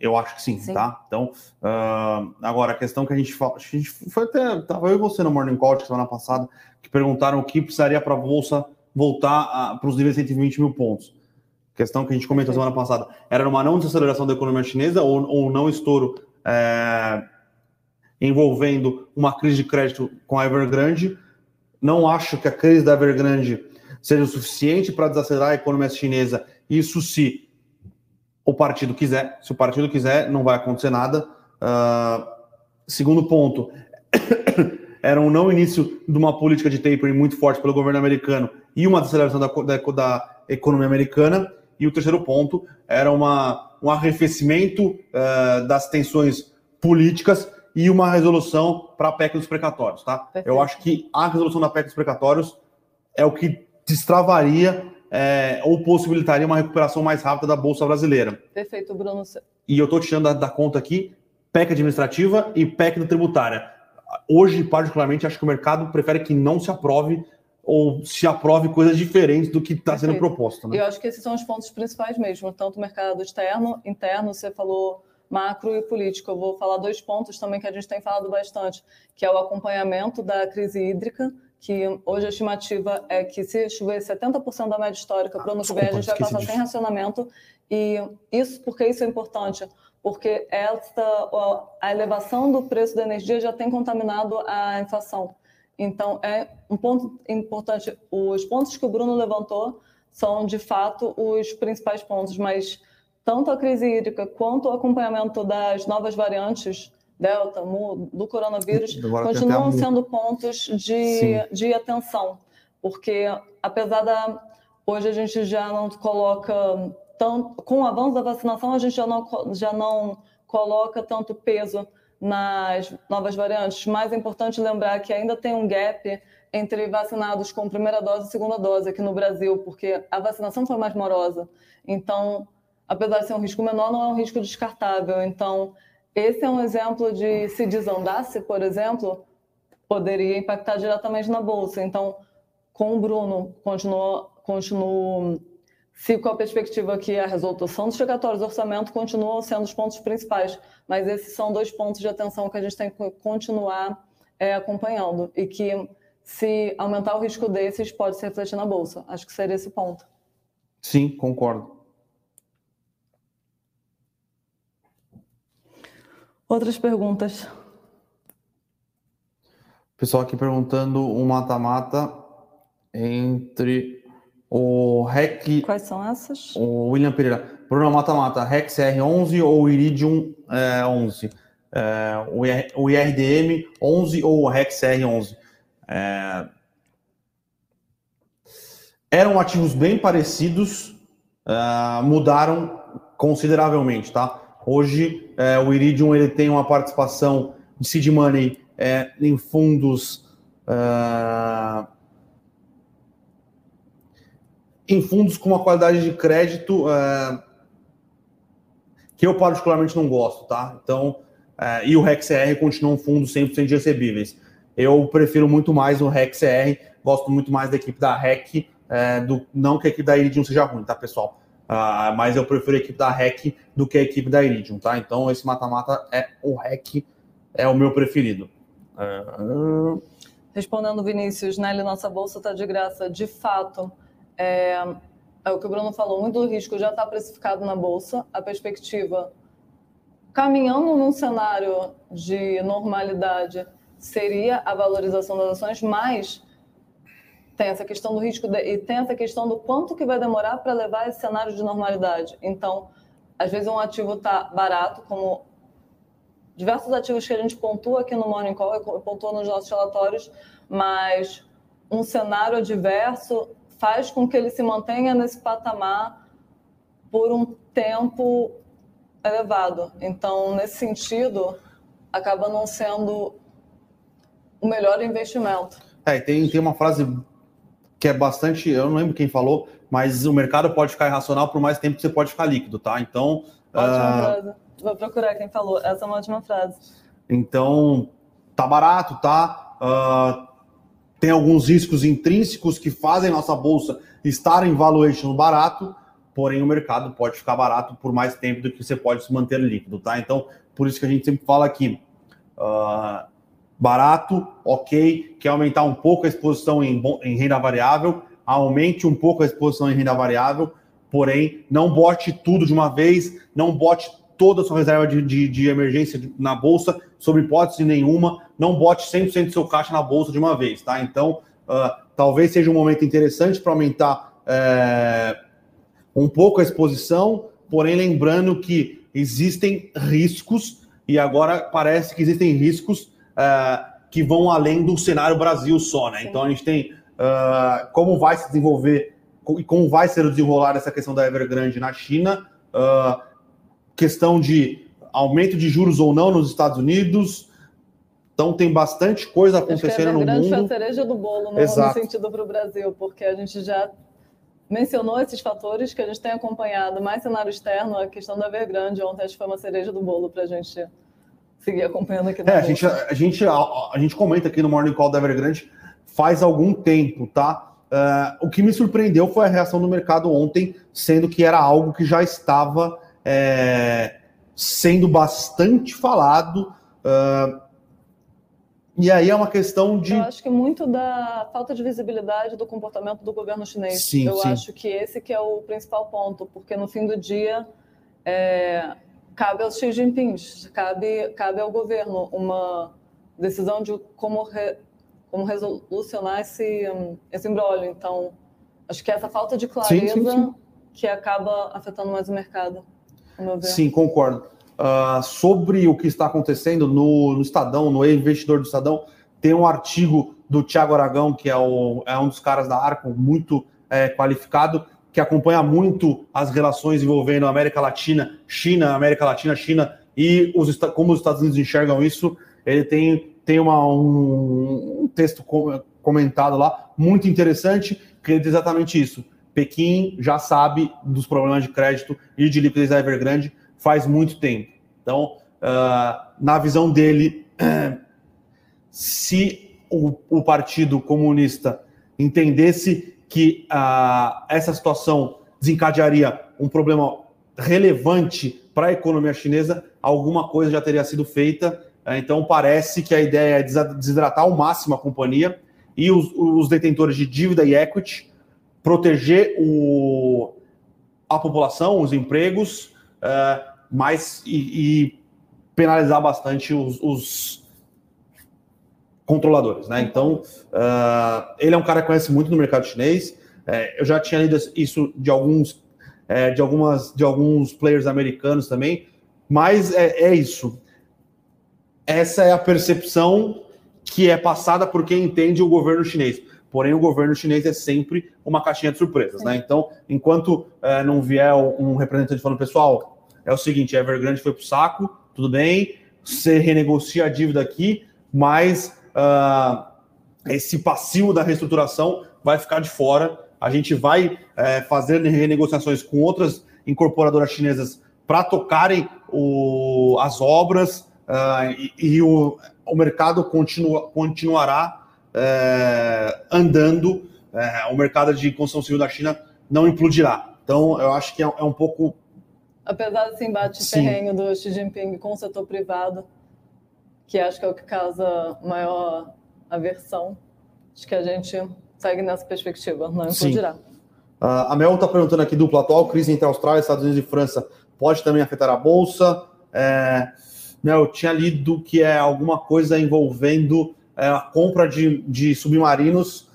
Eu acho que sim, sim. tá? Então, uh, agora, a questão que a gente fala, a gente foi até, tava eu e você no Morning Call semana passada, que perguntaram o que precisaria para a Bolsa voltar para os níveis de 120 mil pontos. Questão que a gente comentou semana passada, era uma não desaceleração da economia chinesa ou, ou não estouro é, envolvendo uma crise de crédito com a Evergrande. Não acho que a crise da Evergrande seja o suficiente para desacelerar a economia chinesa. Isso se o partido quiser. Se o partido quiser, não vai acontecer nada. Uh, segundo ponto, era um não início de uma política de tapering muito forte pelo governo americano e uma desaceleração da, da, da economia americana. E o terceiro ponto era uma, um arrefecimento uh, das tensões políticas e uma resolução para a PEC dos precatórios, tá? Perfeito. Eu acho que a resolução da PEC dos precatórios é o que destravaria é, ou possibilitaria uma recuperação mais rápida da Bolsa Brasileira. Perfeito, Bruno. E eu estou tirando da, da, conta aqui PEC administrativa e PEC da tributária. Hoje, particularmente, acho que o mercado prefere que não se aprove ou se aprove coisas diferentes do que está sendo proposto. Né? Eu acho que esses são os pontos principais mesmo, tanto o mercado externo, interno, você falou macro e político. Eu vou falar dois pontos também que a gente tem falado bastante, que é o acompanhamento da crise hídrica, que hoje a estimativa é que se chover 70% da média histórica para o ano que vem, a gente vai passar sem racionamento. E isso, por que isso é importante? Porque esta, a elevação do preço da energia já tem contaminado a inflação. Então, é um ponto importante. Os pontos que o Bruno levantou são, de fato, os principais pontos, mas tanto a crise hídrica quanto o acompanhamento das novas variantes Delta, Mu, do coronavírus, Agora continuam sendo pontos de, de atenção, porque apesar da. Hoje a gente já não coloca tanto. Com o avanço da vacinação, a gente já não, já não coloca tanto peso nas novas variantes. Mas é importante lembrar que ainda tem um gap entre vacinados com primeira dose e segunda dose aqui no Brasil, porque a vacinação foi mais morosa. Então, apesar de ser um risco menor, não é um risco descartável. Então, esse é um exemplo de se desandasse, por exemplo, poderia impactar diretamente na bolsa. Então, com o Bruno, continuo, continuo se com a perspectiva que a resolução dos chegatórios do orçamento continuam sendo os pontos principais, mas esses são dois pontos de atenção que a gente tem que continuar é, acompanhando e que se aumentar o risco desses pode se refletir na bolsa. Acho que seria esse ponto. Sim, concordo. Outras perguntas? Pessoal aqui perguntando um mata-mata entre o REC. Quais são essas? O William Pereira. Bruno mata-mata, REC CR11 ou Iridium é, 11? É, o, IR, o IRDM 11 ou o REC CR11? É, eram ativos bem parecidos, uh, mudaram consideravelmente, tá? Hoje, é, o Iridium ele tem uma participação de seed money é, em fundos em fundos com uma qualidade de crédito uh, que eu particularmente não gosto, tá? Então, uh, e o REXR continua um fundo 100% de recebíveis. Eu prefiro muito mais o REXR, gosto muito mais da equipe da REC, do, não que a equipe da Iridium seja ruim, tá, pessoal? Uh, mas eu prefiro a equipe da REC do que a equipe da Iridium, tá? Então esse mata-mata é o REC, é o meu preferido. Uh... Respondendo, Vinícius, Nelly, nossa bolsa está de graça. De fato, é, é, o que o Bruno falou, muito do risco já está precificado na bolsa. A perspectiva, caminhando num cenário de normalidade, seria a valorização das ações, mas tem essa questão do risco de, e tem essa questão do quanto que vai demorar para levar esse cenário de normalidade. Então, às vezes um ativo está barato, como diversos ativos que a gente pontua aqui no Morning Call, pontua nos nossos relatórios, mas um cenário adverso faz com que ele se mantenha nesse patamar por um tempo elevado. Então, nesse sentido, acaba não sendo o melhor investimento. É, tem, tem uma frase que é bastante, eu não lembro quem falou, mas o mercado pode ficar irracional por mais tempo que você pode ficar líquido, tá? Então. Ótima uh... frase. Vou procurar quem falou. Essa é uma ótima frase. Então, tá barato, tá? Uh, tem alguns riscos intrínsecos que fazem nossa bolsa estar em valuation barato, porém o mercado pode ficar barato por mais tempo do que você pode se manter líquido, tá? Então, por isso que a gente sempre fala aqui, uh, barato, ok, quer aumentar um pouco a exposição em, em renda variável, aumente um pouco a exposição em renda variável, porém, não bote tudo de uma vez, não bote toda a sua reserva de, de, de emergência na bolsa, sob hipótese nenhuma, não bote 100% do seu caixa na bolsa de uma vez, tá? Então, uh, talvez seja um momento interessante para aumentar é, um pouco a exposição, porém lembrando que existem riscos, e agora parece que existem riscos é, que vão além do cenário Brasil só, né? Sim. Então a gente tem uh, como vai se desenvolver e como vai ser o desenrolar essa questão da Evergrande na China, uh, questão de aumento de juros ou não nos Estados Unidos. Então tem bastante coisa acontecendo no mundo. Acho que a foi a cereja do bolo no, no sentido para o Brasil, porque a gente já mencionou esses fatores que a gente tem acompanhado, mais cenário externo, a questão da Evergrande ontem acho que foi uma cereja do bolo para a gente seguir acompanhando aqui. É, a gente, a, gente, a, a, gente comenta aqui no Morning Call da Evergrande faz algum tempo, tá? Uh, o que me surpreendeu foi a reação do mercado ontem, sendo que era algo que já estava é, sendo bastante falado. Uh, e aí é uma questão de. Eu acho que muito da falta de visibilidade do comportamento do governo chinês. Sim, Eu sim. acho que esse que é o principal ponto, porque no fim do dia é, cabe ao Xi Jinping, cabe, cabe ao governo uma decisão de como, re, como resolucionar esse, esse embrólio. Então, acho que é essa falta de clareza sim. que acaba afetando mais o mercado. Sim, concordo. Uh, sobre o que está acontecendo no, no Estadão, no investidor do Estadão, tem um artigo do Tiago Aragão, que é, o, é um dos caras da Arco, muito é, qualificado, que acompanha muito as relações envolvendo América Latina, China, América Latina, China e os, como os Estados Unidos enxergam isso. Ele tem, tem uma, um, um texto comentado lá, muito interessante, que ele diz exatamente isso. Pequim já sabe dos problemas de crédito e de liquidez da Evergrande faz muito tempo. Então, uh, na visão dele, se o, o Partido Comunista entendesse que ah, essa situação desencadearia um problema relevante para a economia chinesa, alguma coisa já teria sido feita. Eh, então, parece que a ideia é desidratar ao máximo a companhia e os, os detentores de dívida e equity, proteger o, a população, os empregos, uh, mas e, e, penalizar bastante os, os controladores, né? Então, uh, ele é um cara que conhece muito no mercado chinês. É, eu já tinha lido isso de alguns, é, de algumas, de alguns players americanos também. Mas é, é isso. Essa é a percepção que é passada por quem entende o governo chinês. Porém, o governo chinês é sempre uma caixinha de surpresas, né? Então, enquanto é, não vier um representante falando, pessoal, é o seguinte, Evergrande foi para o saco, tudo bem, você renegocia a dívida aqui, mas uh, esse passivo da reestruturação vai ficar de fora. A gente vai é, fazer renegociações com outras incorporadoras chinesas para tocarem o, as obras uh, e, e o, o, mercado continua, continuará é, andando. É, o mercado de construção civil da China não implodirá. Então, eu acho que é, é um pouco. Apesar desse embate Sim. ferrenho do Xi Jinping com o setor privado, que acho que é o que causa maior aversão. Acho que a gente segue nessa perspectiva, não implodirá. Uh, a Mel está perguntando aqui dupla atual, crise entre Austrália, Estados Unidos e França pode também afetar a Bolsa. É, Mel, tinha lido que é alguma coisa envolvendo é, a compra de, de submarinos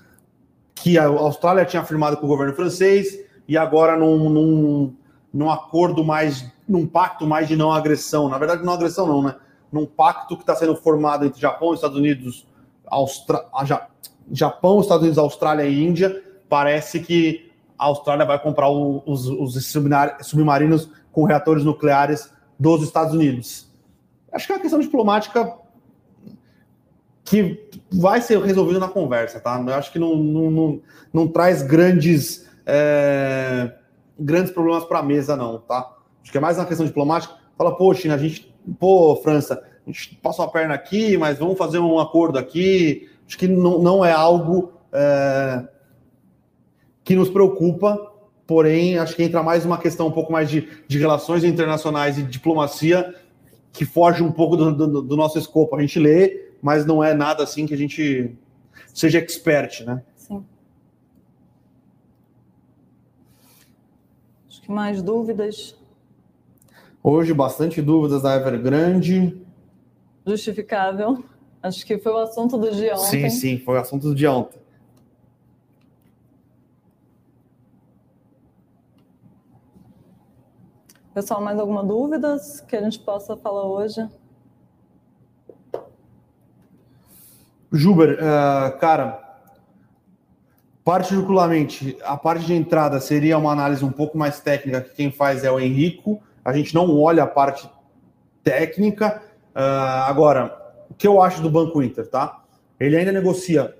que a Austrália tinha firmado com o governo francês e agora num, num, num acordo mais, num pacto mais de não agressão. Na verdade, não agressão não, né? num pacto que está sendo formado entre Japão, Estados Unidos, Austra... Ah, Japão, Estados Unidos, Austrália e Índia, parece que a Austrália vai comprar o, os, os submarinos com reatores nucleares dos Estados Unidos. Acho que é uma questão diplomática que vai ser resolvida na conversa, tá? Eu acho que não, não, não, não traz grandes, é, grandes problemas para a mesa, não, tá? Acho que é mais uma questão diplomática. Fala, pô, China, a gente, pô, França, a gente passou a perna aqui, mas vamos fazer um acordo aqui. Acho que não, não é algo é, que nos preocupa, porém, acho que entra mais uma questão um pouco mais de, de relações internacionais e diplomacia que foge um pouco do, do, do, nosso escopo. A gente lê, mas não é nada assim que a gente seja expert, né? Sim. Acho que mais dúvidas. Hoje, bastante dúvidas da Evergrande. Justificável. Acho que foi o assunto do dia ontem. Sim, sim, foi o assunto do dia ontem. Pessoal, mais alguma dúvida que a gente possa falar hoje? Juber, uh, cara, particularmente, a parte de entrada seria uma análise um pouco mais técnica, que quem faz é o Henrico. A gente não olha a parte técnica. Uh, agora, o que eu acho do Banco Inter, tá? Ele ainda negocia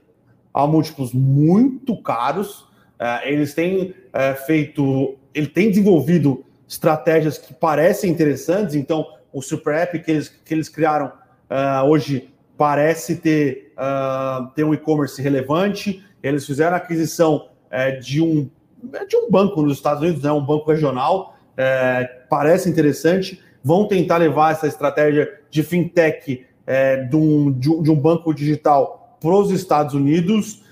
a múltiplos muito caros. Uh, eles têm feito, ele tem desenvolvido estratégias que parecem interessantes. Então, o Super App que eles, que eles criaram uh, hoje parece ter, uh, ter um e-commerce relevante. Eles fizeram a aquisição uh, de, um, de um banco nos Estados Unidos, né, um banco regional, uh, parece interessante. Vão tentar levar essa estratégia de fintech de um, de, um, de, um, banco digital para os Estados Unidos.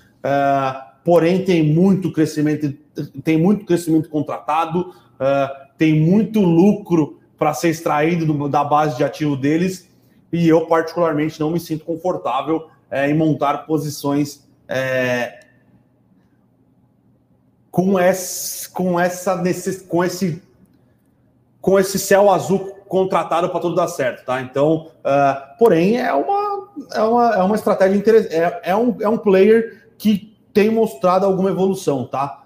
porém, tem muito crescimento, tem muito crescimento contratado. Uh, tem muito lucro para ser extraído do, da base de ativo deles, e eu, particularmente, não me sinto confortável é, em montar posições é, com, esse, com, essa, nesse, com, esse, com esse céu azul contratado para tudo dar certo, tá? Então, uh, porém, é uma, é uma, é uma estratégia interessante, é, é, um, é um player que tem mostrado alguma evolução, tá?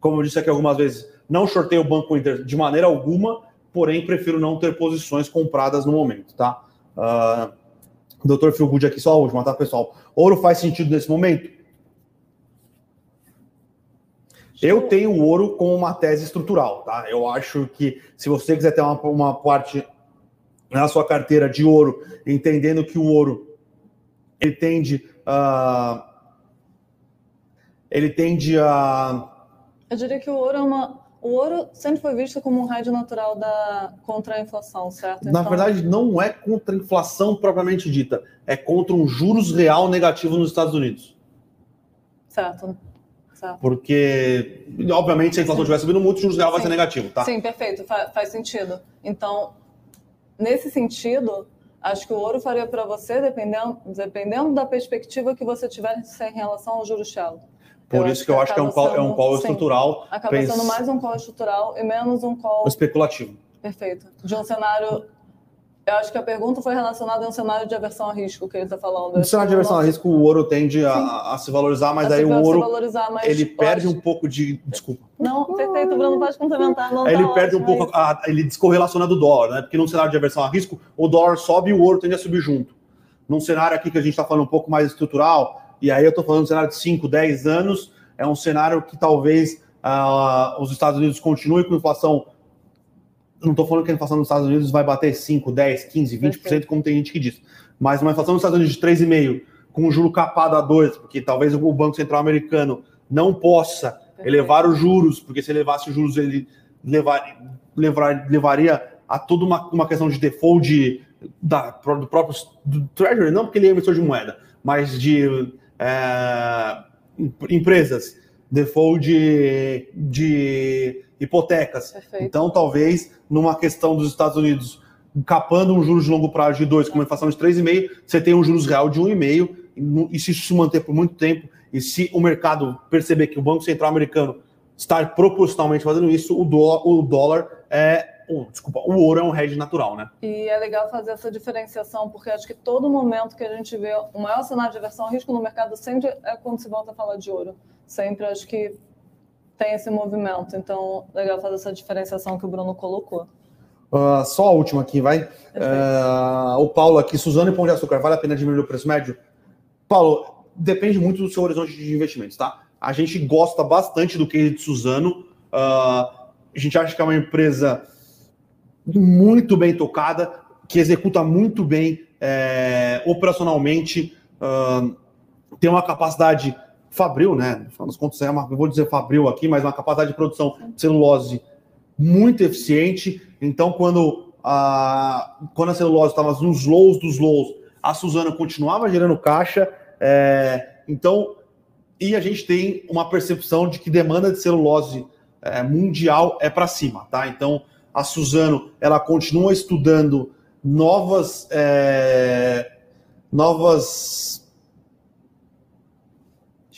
Como eu disse aqui algumas vezes, não shortei o Banco Inter de maneira alguma, porém prefiro não ter posições compradas no momento, tá? Uh, Dr. Phil aqui só a última, tá, pessoal? Ouro faz sentido nesse momento? Eu tenho ouro como uma tese estrutural, tá? Eu acho que se você quiser ter uma, uma parte na sua carteira de ouro, entendendo que o ouro ele tende a. Ele tende a. Eu diria que o ouro é uma, o ouro sempre foi visto como um rádio natural da, contra a inflação, certo? Na então... verdade, não é contra a inflação propriamente dita, é contra um juros real negativo nos Estados Unidos. Certo. Certo. Porque, obviamente, se a inflação estiver subindo muito, o juros real Sim. vai ser negativo, tá? Sim, perfeito, Fa faz sentido. Então, nesse sentido, acho que o ouro faria para você, dependendo, dependendo da perspectiva que você tiver em relação ao juros shallow. Por eu isso que eu acho que é um call, sendo, é um call estrutural. Acaba sendo mais um call estrutural e menos um call especulativo. Perfeito. De um cenário. Eu acho que a pergunta foi relacionada a um cenário de aversão a risco que ele está falando. No cenário de aversão a risco, o ouro tende a, a, se valorizar, mas a aí o ouro ele perde um pouco de. Desculpa. Não, perfeito, Bruno, pode complementar. Não ele tá perde ótimo, um pouco, a, ele descorrelaciona do dólar, né? Porque num cenário de aversão a risco, o dólar sobe e o ouro tende a subir junto. Num cenário aqui que a gente está falando um pouco mais estrutural, e aí eu estou falando de cenário de 5, 10 anos, é um cenário que talvez uh, os Estados Unidos continuem com inflação. Não estou falando que a inflação nos Estados Unidos vai bater 5, 10, 15, 20%, como tem gente que diz. Mas uma inflação nos Estados Unidos de 3,5%, com o juro capado a 2%, porque talvez o Banco Central Americano não possa Perfeito. elevar os juros, porque se elevasse os juros, ele levar, levar, levaria a toda uma, uma questão de default da, do próprio do Treasury, não porque ele é emissor de moeda, mas de é, empresas, default de, de hipotecas. Perfeito. Então, talvez, numa questão dos Estados Unidos capando um juros de longo prazo de 2 com uma inflação de 3,5, você tem um juros real de 1,5, e se isso se manter por muito tempo, e se o mercado perceber que o Banco Central americano está proporcionalmente fazendo isso, o dólar, o dólar é ou, desculpa, o ouro é um hedge natural, né? E é legal fazer essa diferenciação, porque acho que todo momento que a gente vê o maior cenário de aversão ao risco no mercado sempre é quando se volta a falar de ouro. Sempre acho que tem esse movimento. Então, legal fazer essa diferenciação que o Bruno colocou. Uh, só a última aqui, vai. Uh, o Paulo aqui, Suzano e Pão de Açúcar, vale a pena diminuir o preço médio? Paulo, depende muito do seu horizonte de investimentos, tá? A gente gosta bastante do case de Suzano. Uh, a gente acha que é uma empresa muito bem tocada, que executa muito bem é, operacionalmente, tem uma capacidade fabril, né? No final das contas, é uma, vou dizer fabril aqui, mas uma capacidade de produção de celulose muito eficiente. Então, quando a, quando a celulose estava nos lows dos lows, a Suzano continuava gerando caixa. É, então, e a gente tem uma percepção de que demanda de celulose é, mundial é para cima, tá? Então, a Suzano ela continua estudando novas é, novas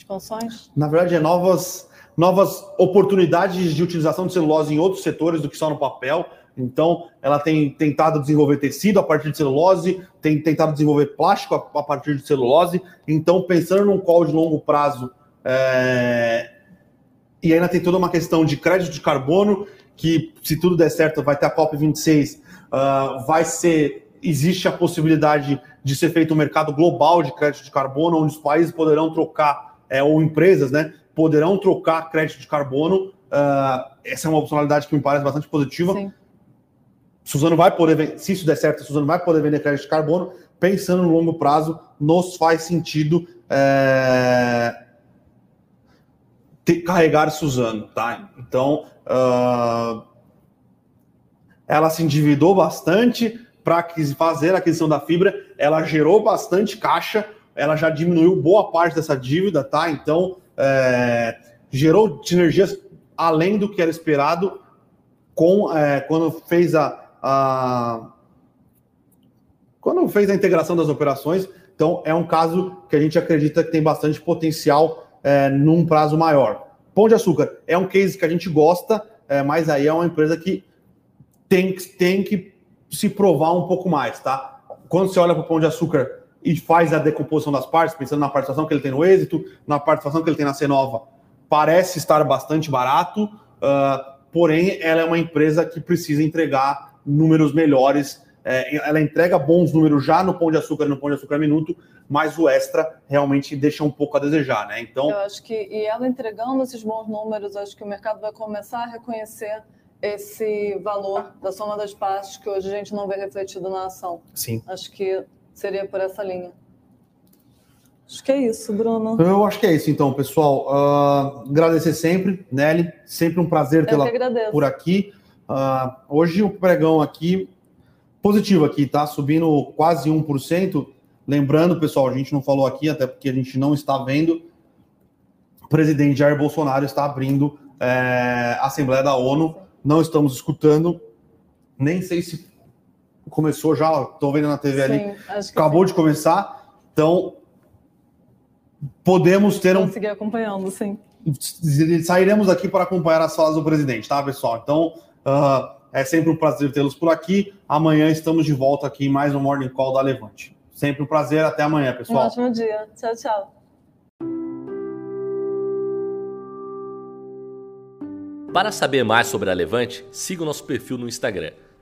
expansões. Na verdade, é novas novas oportunidades de utilização de celulose em outros setores do que só no papel. Então, ela tem tentado desenvolver tecido a partir de celulose, tem tentado desenvolver plástico a, partir de celulose. Então, pensando num call de longo prazo, é, e ainda tem toda uma questão de crédito de carbono, que se tudo der certo vai ter a COP26, uh, ah, vai ser. Existe a possibilidade de ser feito um mercado global de crédito de carbono, onde os países poderão trocar, é, ou empresas, né, poderão trocar crédito de carbono. Uh, essa é uma opcionalidade que me parece bastante positiva. Sim. Suzano vai poder, se isso der certo, Suzano vai poder vender crédito de carbono. Pensando no longo prazo, nos faz sentido. É carregar Suzano, tá? Então, uh, ela se endividou bastante para fazer a aquisição da fibra, ela gerou bastante caixa, ela já diminuiu boa parte dessa dívida, tá? Então, é, gerou sinergias além do que era esperado com é, quando fez a, a quando fez a integração das operações. Então, é um caso que a gente acredita que tem bastante potencial é, num prazo maior. Pão de Açúcar é um case que a gente gosta, é, mas aí é uma empresa que tem, tem que se provar um pouco mais, tá? Quando você olha para o Pão de Açúcar e faz a decomposição das partes, pensando na participação que ele tem no êxito, na participação que ele tem na C-Nova, parece estar bastante barato, uh, porém ela é uma empresa que precisa entregar números melhores é, ela entrega bons números já no Pão de Açúcar e no Pão de Açúcar Minuto, mas o extra realmente deixa um pouco a desejar, né? Então. Eu acho que, e ela entregando esses bons números, acho que o mercado vai começar a reconhecer esse valor da soma das partes que hoje a gente não vê refletido na ação. Sim. Acho que seria por essa linha. Acho que é isso, Bruno. Eu acho que é isso, então, pessoal. Uh, agradecer sempre, Nelly. Sempre um prazer tê-la por aqui. Uh, hoje o pregão aqui positivo aqui, tá? Subindo quase 1%. Lembrando, pessoal, a gente não falou aqui, até porque a gente não está vendo. O presidente Jair Bolsonaro está abrindo é, a Assembleia da ONU. Não estamos escutando. Nem sei se começou já, estou vendo na TV sim, ali. Acabou de começar. Então, podemos ter um. Seguir acompanhando, sim. Sairemos aqui para acompanhar as falas do presidente, tá, pessoal? Então. Uh, é sempre um prazer tê-los por aqui. Amanhã estamos de volta aqui em mais um Morning Call da Levante. Sempre um prazer. Até amanhã, pessoal. Um ótimo dia. Tchau, tchau. Para saber mais sobre a Levante, siga o nosso perfil no Instagram,